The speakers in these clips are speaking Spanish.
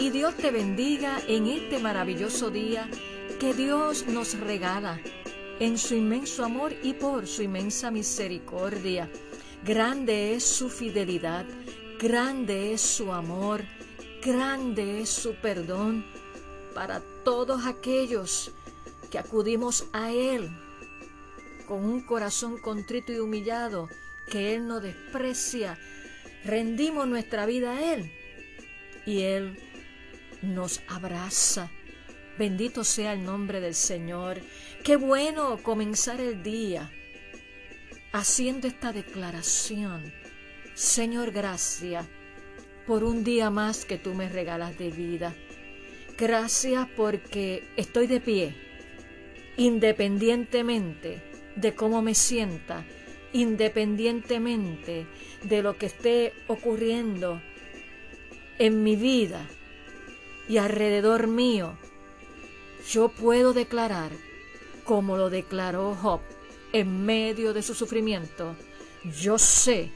y Dios te bendiga en este maravilloso día que Dios nos regala en su inmenso amor y por su inmensa misericordia. Grande es su fidelidad, grande es su amor, grande es su perdón para todos aquellos que acudimos a Él con un corazón contrito y humillado que Él no desprecia. Rendimos nuestra vida a Él y Él nos abraza. Bendito sea el nombre del Señor. Qué bueno comenzar el día haciendo esta declaración. Señor, gracias por un día más que tú me regalas de vida. Gracias porque estoy de pie, independientemente de cómo me sienta, independientemente de lo que esté ocurriendo en mi vida y alrededor mío, yo puedo declarar, como lo declaró Job en medio de su sufrimiento, yo sé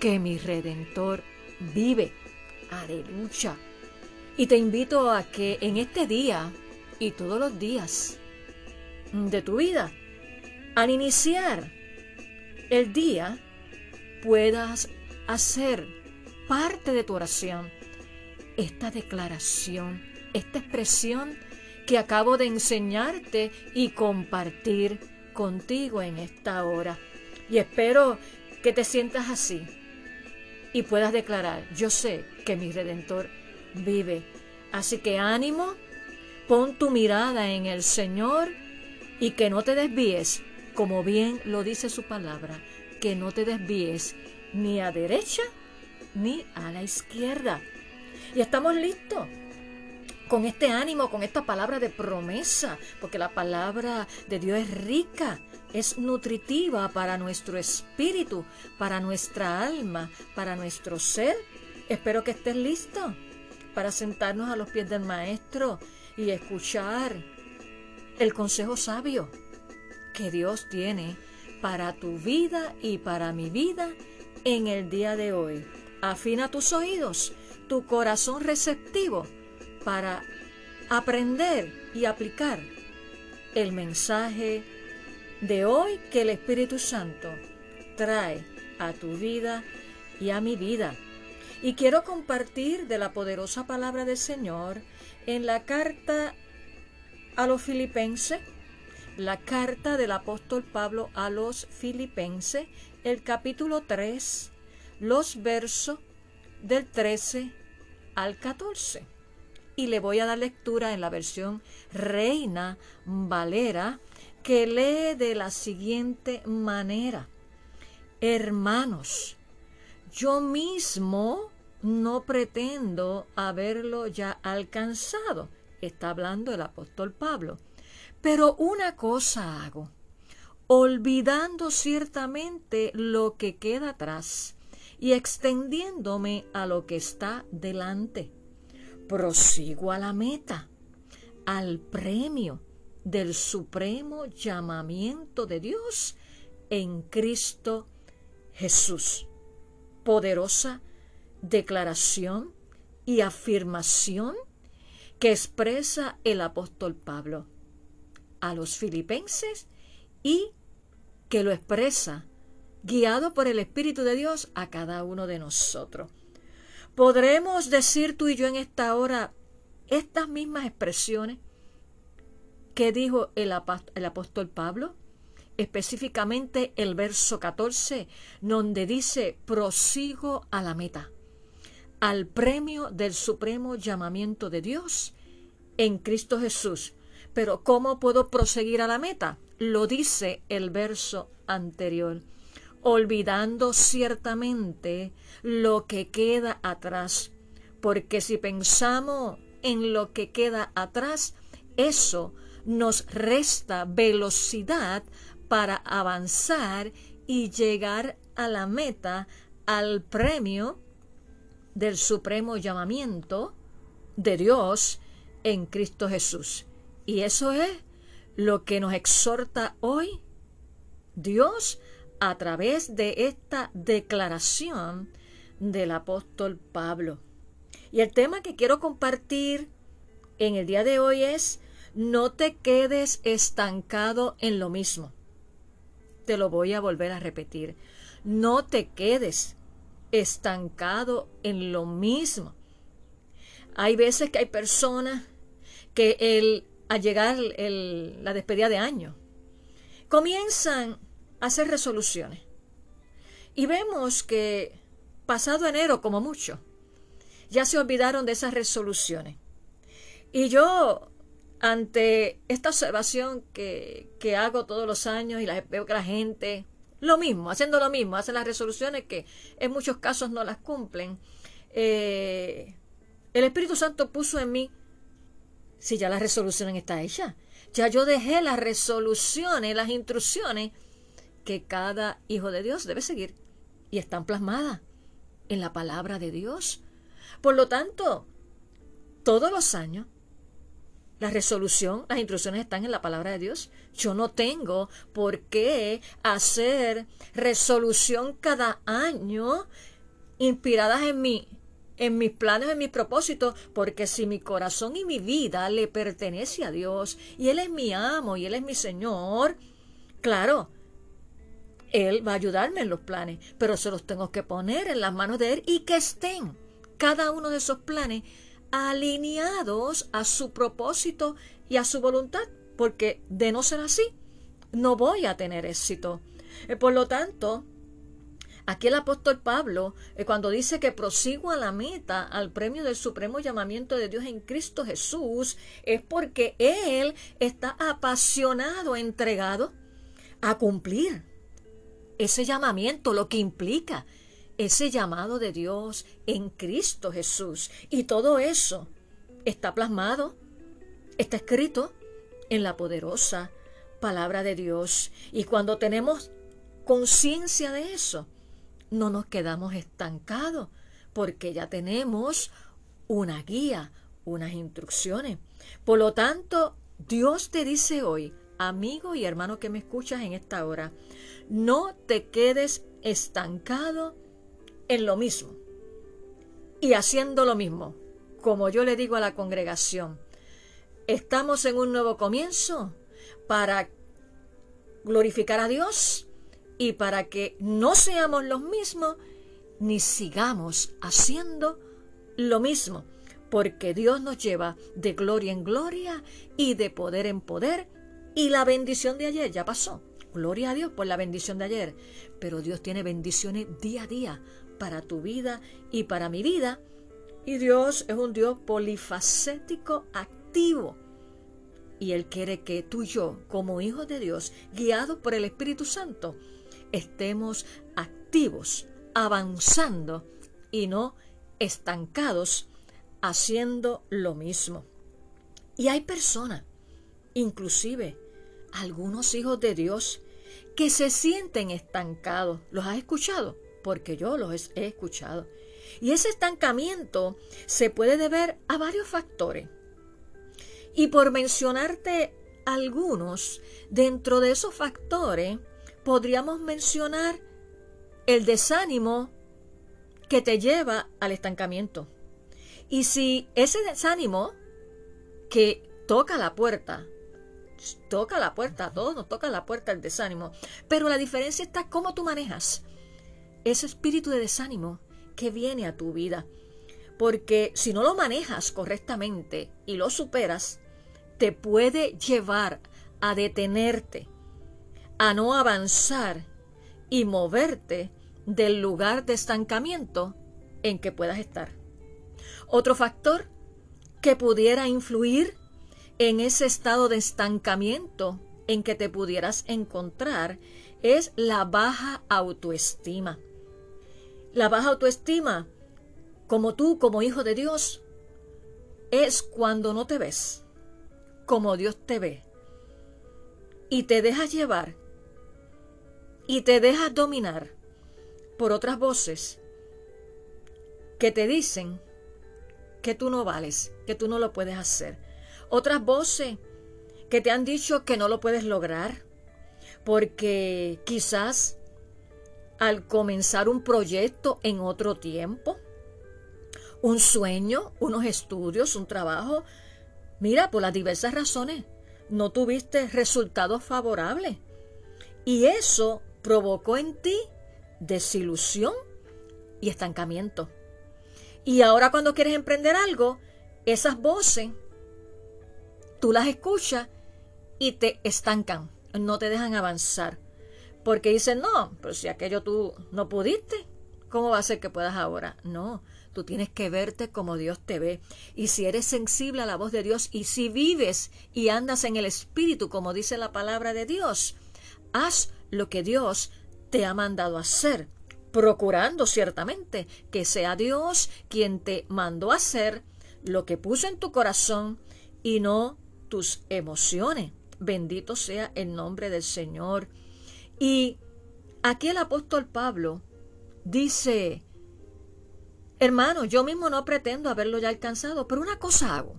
que mi redentor vive. Aleluya. Y te invito a que en este día y todos los días de tu vida, al iniciar el día, puedas hacer parte de tu oración esta declaración, esta expresión que acabo de enseñarte y compartir contigo en esta hora. Y espero que te sientas así y puedas declarar, yo sé que mi redentor vive. Así que ánimo, pon tu mirada en el Señor y que no te desvíes, como bien lo dice su palabra, que no te desvíes ni a derecha ni a la izquierda y estamos listos con este ánimo, con esta palabra de promesa, porque la palabra de Dios es rica, es nutritiva para nuestro espíritu, para nuestra alma, para nuestro ser. Espero que estés listo para sentarnos a los pies del Maestro y escuchar el consejo sabio que Dios tiene para tu vida y para mi vida en el día de hoy. Afina tus oídos tu corazón receptivo para aprender y aplicar el mensaje de hoy que el Espíritu Santo trae a tu vida y a mi vida. Y quiero compartir de la poderosa palabra del Señor en la carta a los filipenses, la carta del apóstol Pablo a los filipenses, el capítulo 3, los versos del 13 al 14. Y le voy a dar lectura en la versión Reina Valera, que lee de la siguiente manera. Hermanos, yo mismo no pretendo haberlo ya alcanzado. Está hablando el apóstol Pablo. Pero una cosa hago, olvidando ciertamente lo que queda atrás y extendiéndome a lo que está delante. Prosigo a la meta, al premio del supremo llamamiento de Dios en Cristo Jesús. Poderosa declaración y afirmación que expresa el apóstol Pablo a los filipenses y que lo expresa guiado por el Espíritu de Dios a cada uno de nosotros. ¿Podremos decir tú y yo en esta hora estas mismas expresiones que dijo el, apóstol Pablo? Específicamente el verso 14, donde dice, prosigo a la meta, al premio del supremo llamamiento de Dios en Cristo Jesús. Pero ¿cómo puedo proseguir a la meta? Lo dice el verso anterior olvidando ciertamente lo que queda atrás, porque si pensamos en lo que queda atrás, eso nos resta velocidad para avanzar y llegar a la meta, al premio del supremo llamamiento de Dios en Cristo Jesús. Y eso es lo que nos exhorta hoy Dios a través de esta declaración del apóstol Pablo. Y el tema que quiero compartir en el día de hoy es no te quedes estancado en lo mismo. Te lo voy a volver a repetir. No te quedes estancado en lo mismo. Hay veces que hay personas que el, al llegar el, la despedida de año comienzan hacer resoluciones. Y vemos que pasado enero como mucho, ya se olvidaron de esas resoluciones. Y yo, ante esta observación que, que hago todos los años y veo que la gente lo mismo, haciendo lo mismo, hacen las resoluciones que en muchos casos no las cumplen. Eh, el Espíritu Santo puso en mí, si ya la resolución está hecha, ya yo dejé las resoluciones, las instrucciones que cada hijo de Dios debe seguir y están plasmadas en la palabra de Dios. Por lo tanto, todos los años la resolución, las instrucciones están en la palabra de Dios. Yo no tengo por qué hacer resolución cada año inspiradas en mí, en mis planes, en mis propósitos, porque si mi corazón y mi vida le pertenece a Dios y Él es mi amo y Él es mi Señor, claro, Él va a ayudarme en los planes, pero se los tengo que poner en las manos de Él y que estén cada uno de esos planes alineados a su propósito y a su voluntad, porque de no ser así, no voy a tener éxito. Eh, por lo tanto, aquí el apóstol Pablo, eh, cuando dice que prosigo a la meta, al premio del supremo llamamiento de Dios en Cristo Jesús, es porque él está apasionado, entregado a cumplir ese llamamiento, lo que implica ese llamado de Dios en Cristo Jesús. Y todo eso está plasmado, está escrito en la poderosa palabra de Dios. Y cuando tenemos conciencia de eso, no nos quedamos estancados, porque ya tenemos una guía, unas instrucciones. Por lo tanto, Dios te dice hoy, amigo y hermano que me escuchas en esta hora, no te quedes estancado en lo mismo y haciendo lo mismo. Como yo le digo a la congregación, estamos en un nuevo comienzo para glorificar a Dios y para que no seamos los mismos ni sigamos haciendo lo mismo, porque Dios nos lleva de gloria en gloria y de poder en poder y la bendición de ayer ya pasó. Gloria a Dios por la bendición de ayer, pero Dios tiene bendiciones día a día para tu vida y para mi vida. Y Dios es un Dios polifacético, activo. Y Él quiere que tú y yo, como hijos de Dios, guiados por el Espíritu Santo, estemos activos, avanzando y no estancados haciendo lo mismo. Y hay personas, inclusive algunos hijos de Dios, que se sienten estancados. ¿Los has escuchado? porque yo los he escuchado. Y ese estancamiento se puede deber a varios factores. Y por mencionarte algunos, dentro de esos factores, podríamos mencionar el desánimo que te lleva al estancamiento. Y si ese desánimo que toca la puerta, toca la puerta, a todos nos toca la puerta el desánimo, pero la diferencia está cómo tú manejas ese espíritu de desánimo que viene a tu vida. Porque si no lo manejas correctamente y lo superas, te puede llevar a detenerte, a no avanzar y moverte del lugar de estancamiento en que puedas estar. Otro factor que pudiera influir en ese estado de estancamiento en que te pudieras encontrar es la baja autoestima. La baja autoestima, como tú, como hijo de Dios, es cuando no te ves, como Dios te ve y te dejas llevar y te dejas dominar por otras voces que te dicen que tú no vales, que tú no lo puedes hacer. Otras voces que te han dicho que no lo puedes lograr, porque quizás al comenzar un proyecto en otro tiempo, un sueño, unos estudios, un trabajo, mira, por las diversas razones, no tuviste resultados favorables. Y eso provocó en ti desilusión y estancamiento. Y ahora cuando quieres emprender algo, esas voces, tú las escuchas y te estancan, no te dejan avanzar. Porque dicen, no, pero si aquello tú no pudiste, ¿cómo va a ser que puedas ahora? No, tú tienes que verte como Dios te ve. Y si eres sensible a la voz de Dios y si vives y andas en el Espíritu, como dice la palabra de Dios, haz lo que Dios te ha mandado hacer, procurando ciertamente que sea Dios quien te mandó a hacer lo que puso en tu corazón y no tus emociones. Bendito sea el nombre del Señor. Y aquí el apóstol Pablo dice, hermano, yo mismo no pretendo haberlo ya alcanzado, pero una cosa hago,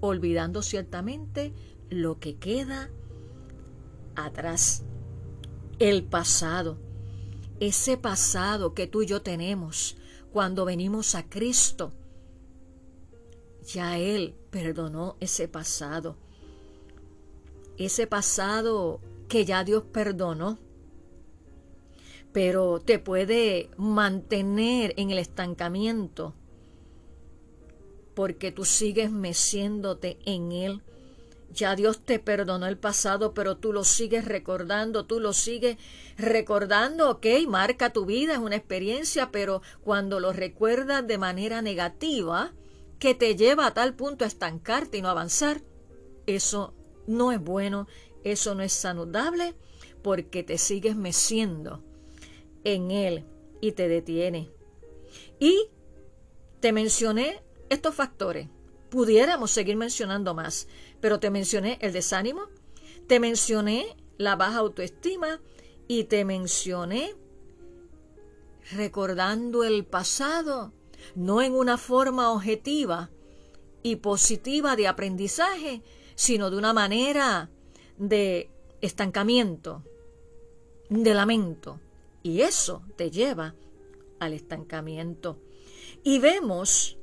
olvidando ciertamente lo que queda atrás, el pasado, ese pasado que tú y yo tenemos cuando venimos a Cristo. Ya Él perdonó ese pasado, ese pasado que ya Dios perdonó, pero te puede mantener en el estancamiento porque tú sigues meciéndote en Él. Ya Dios te perdonó el pasado, pero tú lo sigues recordando, tú lo sigues recordando, ok, marca tu vida, es una experiencia, pero cuando lo recuerdas de manera negativa, que te lleva a tal punto a estancarte y no avanzar, eso no es bueno, eso no es saludable porque te sigues meciendo en él y te detiene. Y te mencioné estos factores. Pudiéramos seguir mencionando más, pero te mencioné el desánimo, te mencioné la baja autoestima y te mencioné recordando el pasado, no en una forma objetiva y positiva de aprendizaje, sino de una manera de estancamiento, de lamento. Y eso te lleva al estancamiento. Y vemos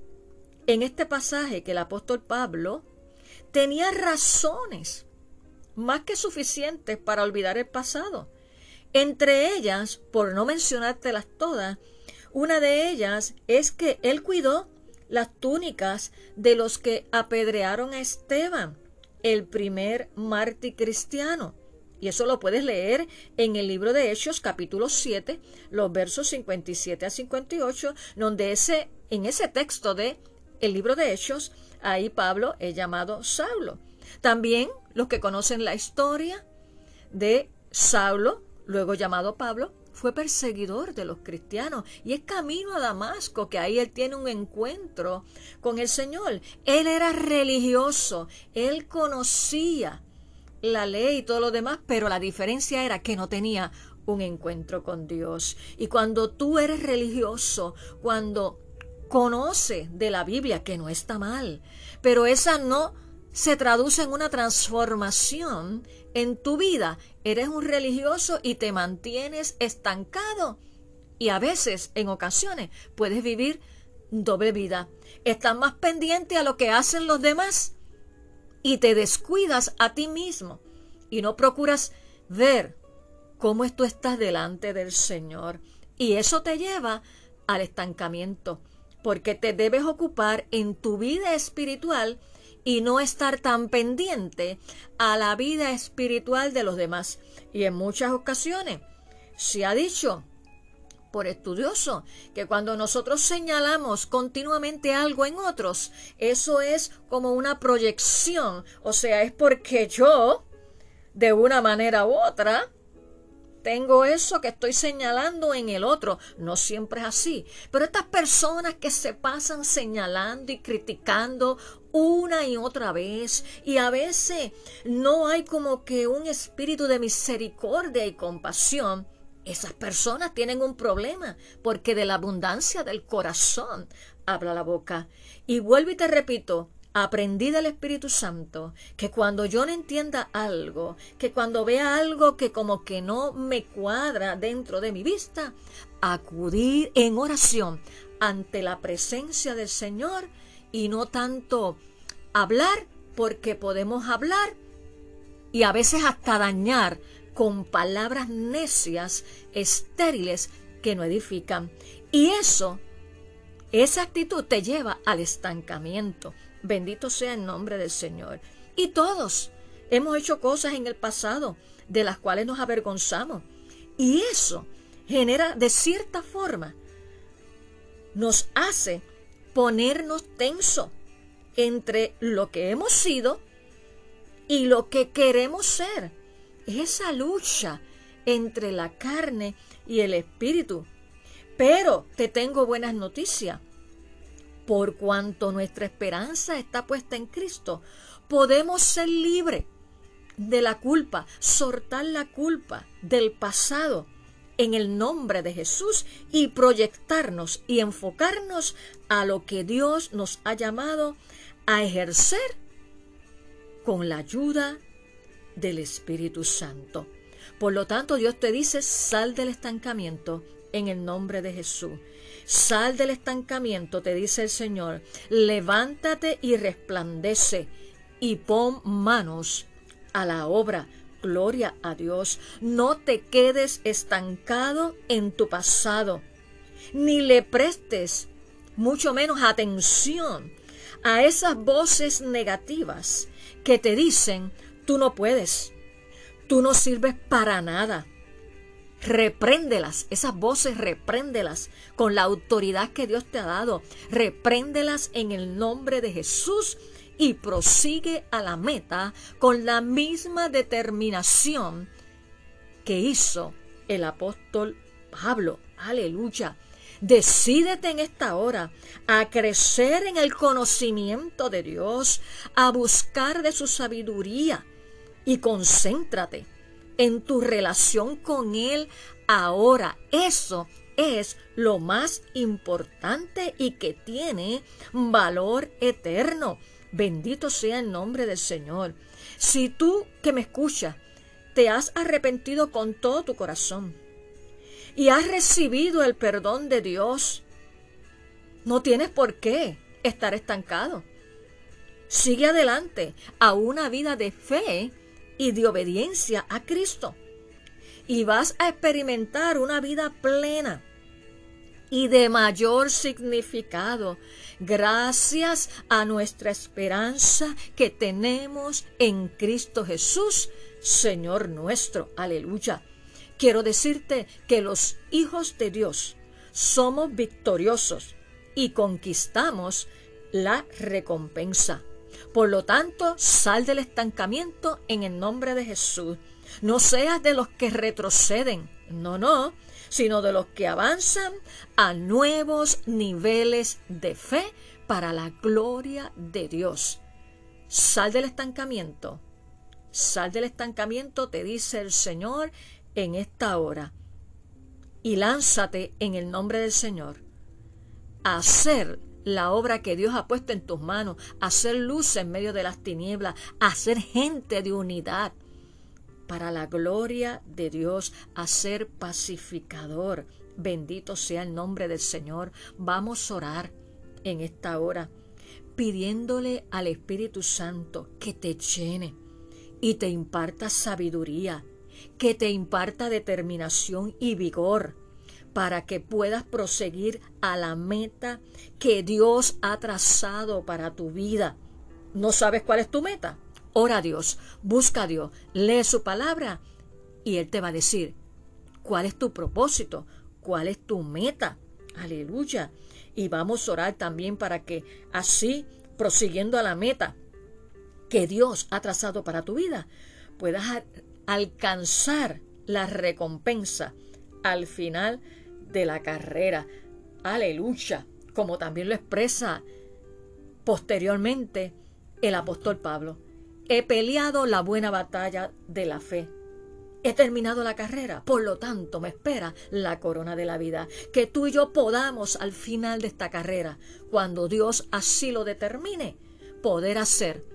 en este pasaje que el apóstol Pablo tenía razones más que suficientes para olvidar el pasado. Entre ellas, por no mencionártelas todas, una de ellas es que él cuidó las túnicas de los que apedrearon a Esteban el primer mártir cristiano. Y eso lo puedes leer en el libro de Hechos capítulo 7, los versos 57 a 58, donde ese, en ese texto de el libro de Hechos, ahí Pablo es llamado Saulo. También los que conocen la historia de Saulo, luego llamado Pablo, fue perseguidor de los cristianos y es camino a Damasco, que ahí él tiene un encuentro con el Señor. Él era religioso, él conocía la ley y todo lo demás, pero la diferencia era que no tenía un encuentro con Dios. Y cuando tú eres religioso, cuando conoce de la Biblia, que no está mal, pero esa no se traduce en una transformación en tu vida. Eres un religioso y te mantienes estancado. Y a veces, en ocasiones, puedes vivir doble vida. Estás más pendiente a lo que hacen los demás y te descuidas a ti mismo y no procuras ver cómo tú estás delante del Señor. Y eso te lleva al estancamiento, porque te debes ocupar en tu vida espiritual y no estar tan pendiente a la vida espiritual de los demás. Y en muchas ocasiones se ha dicho por estudioso que cuando nosotros señalamos continuamente algo en otros, eso es como una proyección, o sea, es porque yo, de una manera u otra, tengo eso que estoy señalando en el otro. No siempre es así. Pero estas personas que se pasan señalando y criticando una y otra vez y a veces no hay como que un espíritu de misericordia y compasión, esas personas tienen un problema porque de la abundancia del corazón habla la boca. Y vuelvo y te repito, aprendí del Espíritu Santo que cuando yo no entienda algo, que cuando vea algo que como que no me cuadra dentro de mi vista, acudir en oración ante la presencia del Señor y no tanto hablar, porque podemos hablar y a veces hasta dañar con palabras necias, estériles, que no edifican. Y eso, esa actitud te lleva al estancamiento. Bendito sea el nombre del Señor. Y todos hemos hecho cosas en el pasado de las cuales nos avergonzamos. Y eso genera de cierta forma, nos hace ponernos tenso entre lo que hemos sido y lo que queremos ser. Esa lucha entre la carne y el espíritu. Pero te tengo buenas noticias. Por cuanto nuestra esperanza está puesta en Cristo, podemos ser libres de la culpa, soltar la culpa del pasado en el nombre de Jesús y proyectarnos y enfocarnos a lo que Dios nos ha llamado a ejercer con la ayuda del Espíritu Santo. Por lo tanto, Dios te dice, sal del estancamiento en el nombre de Jesús. Sal del estancamiento, te dice el Señor. Levántate y resplandece y pon manos a la obra Gloria a Dios. No te quedes estancado en tu pasado, ni le prestes mucho menos atención a esas voces negativas que te dicen, tú no puedes, tú no sirves para nada. Repréndelas, esas voces repréndelas con la autoridad que Dios te ha dado. Repréndelas en el nombre de Jesús y prosigue a la meta con la misma determinación que hizo el apóstol Pablo. Aleluya. Decídete en esta hora a crecer en el conocimiento de Dios, a buscar de su sabiduría y concéntrate en tu relación con Él ahora. Eso es lo más importante y que tiene valor eterno. Bendito sea el nombre del Señor. Si tú que me escuchas te has arrepentido con todo tu corazón y has recibido el perdón de Dios, no tienes por qué estar estancado. Sigue adelante a una vida de fe y de obediencia a Cristo. Y vas a experimentar una vida plena y de mayor significado gracias a nuestra esperanza que tenemos en Cristo Jesús, Señor nuestro. Aleluya. Quiero decirte que los hijos de Dios somos victoriosos y conquistamos la recompensa. Por lo tanto, sal del estancamiento en el nombre de Jesús. No seas de los que retroceden. No, no sino de los que avanzan a nuevos niveles de fe para la gloria de Dios. Sal del estancamiento. Sal del estancamiento, te dice el Señor en esta hora. Y lánzate en el nombre del Señor a hacer la obra que Dios ha puesto en tus manos, hacer luz en medio de las tinieblas, a ser gente de unidad, para la gloria de Dios, a ser pacificador. Bendito sea el nombre del Señor. Vamos a orar en esta hora, pidiéndole al Espíritu Santo que te llene y te imparta sabiduría, que te imparta determinación y vigor para que puedas proseguir a la meta que Dios ha trazado para tu vida. ¿No sabes cuál es tu meta? Ora a Dios, busca a Dios, lee su palabra y Él te va a decir cuál es tu propósito, cuál es tu meta. Aleluya. Y vamos a orar también para que así, prosiguiendo a la meta que Dios ha trazado para tu vida, puedas alcanzar la recompensa al final de la carrera. Aleluya. Como también lo expresa posteriormente el apóstol Pablo, he peleado la buena batalla de la fe. He terminado la carrera, por lo tanto me espera la corona de la vida. Que tú y yo podamos al final de esta carrera, cuando Dios así lo determine, poder hacer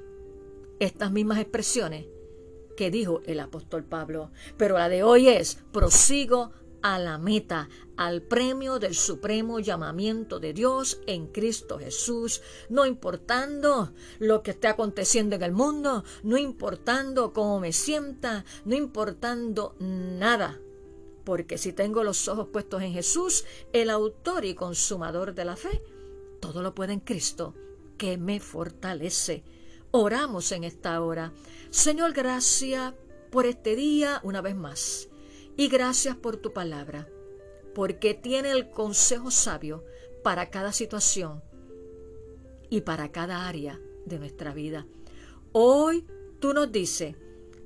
estas mismas expresiones que dijo el apóstol Pablo. Pero la de hoy es, prosigo a la meta, al premio del supremo llamamiento de Dios en Cristo Jesús, no importando lo que esté aconteciendo en el mundo, no importando cómo me sienta, no importando nada. Porque si tengo los ojos puestos en Jesús, el autor y consumador de la fe, todo lo puede en Cristo, que me fortalece. Oramos en esta hora. Señor, gracias por este día una vez más. Y gracias por tu palabra, porque tiene el consejo sabio para cada situación y para cada área de nuestra vida. Hoy tú nos dices,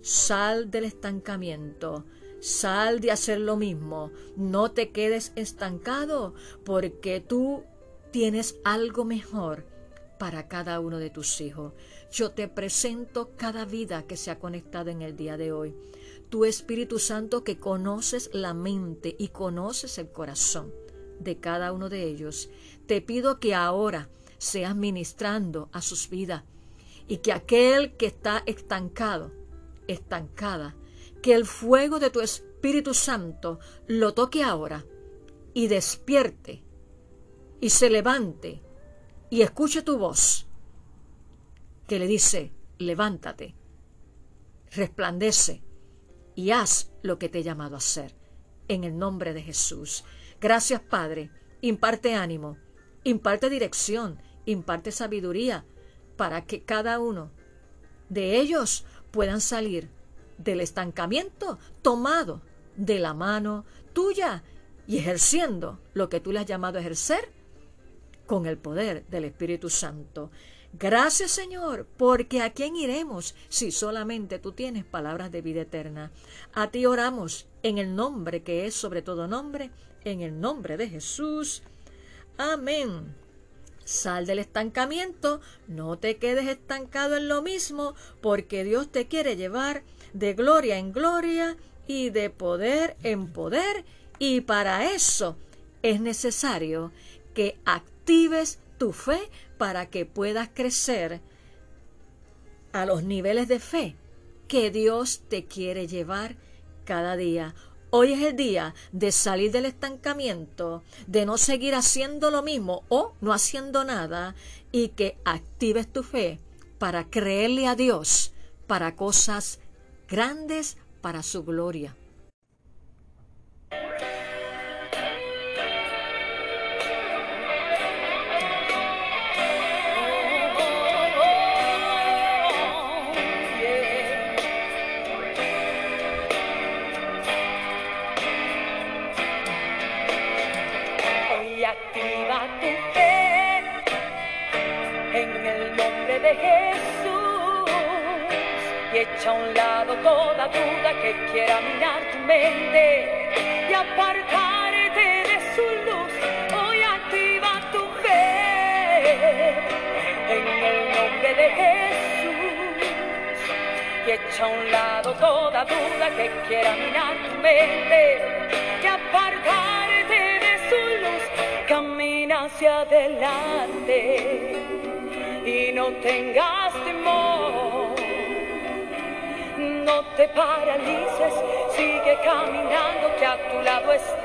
sal del estancamiento, sal de hacer lo mismo, no te quedes estancado, porque tú tienes algo mejor para cada uno de tus hijos. Yo te presento cada vida que se ha conectado en el día de hoy tu Espíritu Santo que conoces la mente y conoces el corazón de cada uno de ellos, te pido que ahora seas ministrando a sus vidas y que aquel que está estancado, estancada, que el fuego de tu Espíritu Santo lo toque ahora y despierte y se levante y escuche tu voz que le dice, levántate, resplandece, y haz lo que te he llamado a hacer. En el nombre de Jesús. Gracias, Padre. Imparte ánimo, imparte dirección, imparte sabiduría para que cada uno de ellos puedan salir del estancamiento tomado de la mano tuya y ejerciendo lo que tú le has llamado a ejercer con el poder del Espíritu Santo. Gracias Señor, porque a quién iremos si solamente tú tienes palabras de vida eterna. A ti oramos en el nombre que es sobre todo nombre, en el nombre de Jesús. Amén. Sal del estancamiento, no te quedes estancado en lo mismo, porque Dios te quiere llevar de gloria en gloria y de poder en poder, y para eso es necesario que actives tu fe para que puedas crecer a los niveles de fe que Dios te quiere llevar cada día. Hoy es el día de salir del estancamiento, de no seguir haciendo lo mismo o no haciendo nada y que actives tu fe para creerle a Dios para cosas grandes para su gloria. Y apartarte de su luz. Hoy activa tu fe en el nombre de Jesús y echa a un lado toda duda que quiera minar tu mente y apartarte de su luz. Camina hacia adelante y no tengas temor no te paralices, sigue caminando que a tu lado está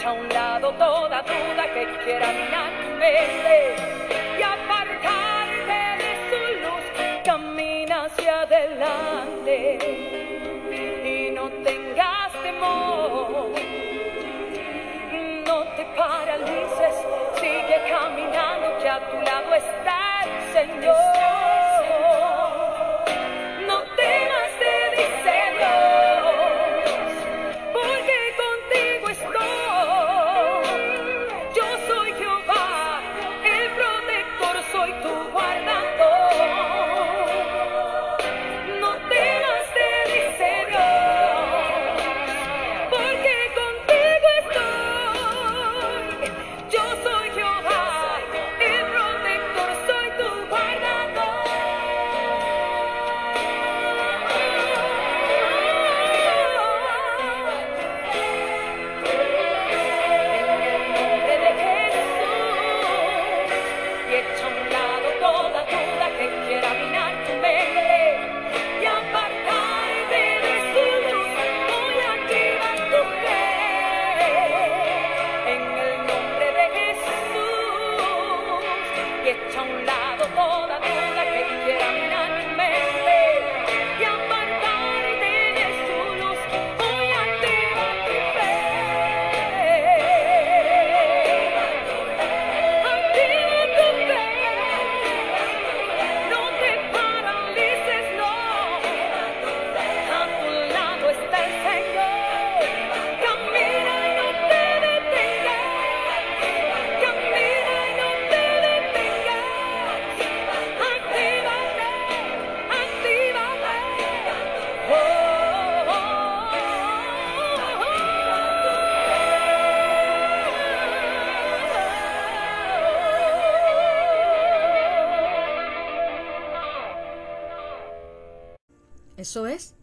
echa a un lado toda duda que quiera minar tu mente y apartarte de su luz. Camina hacia adelante y no tengas temor. No te paralices, sigue caminando que a tu lado está el Señor. Eso es,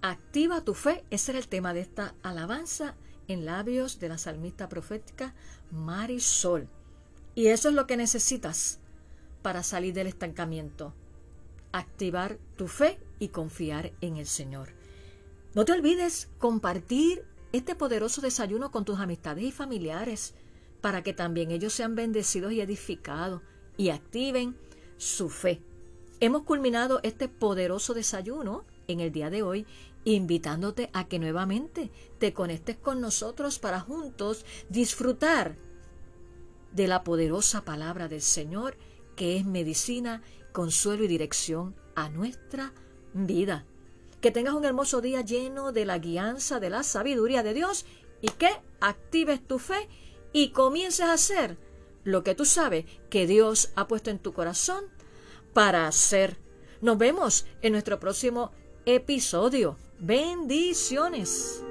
activa tu fe. Ese era el tema de esta alabanza en labios de la salmista profética Marisol. Y eso es lo que necesitas para salir del estancamiento. Activar tu fe y confiar en el Señor. No te olvides compartir este poderoso desayuno con tus amistades y familiares para que también ellos sean bendecidos y edificados y activen su fe. Hemos culminado este poderoso desayuno en el día de hoy, invitándote a que nuevamente te conectes con nosotros para juntos disfrutar de la poderosa palabra del Señor, que es medicina, consuelo y dirección a nuestra vida. Que tengas un hermoso día lleno de la guianza, de la sabiduría de Dios y que actives tu fe y comiences a hacer lo que tú sabes que Dios ha puesto en tu corazón para hacer. Nos vemos en nuestro próximo episodio. Bendiciones.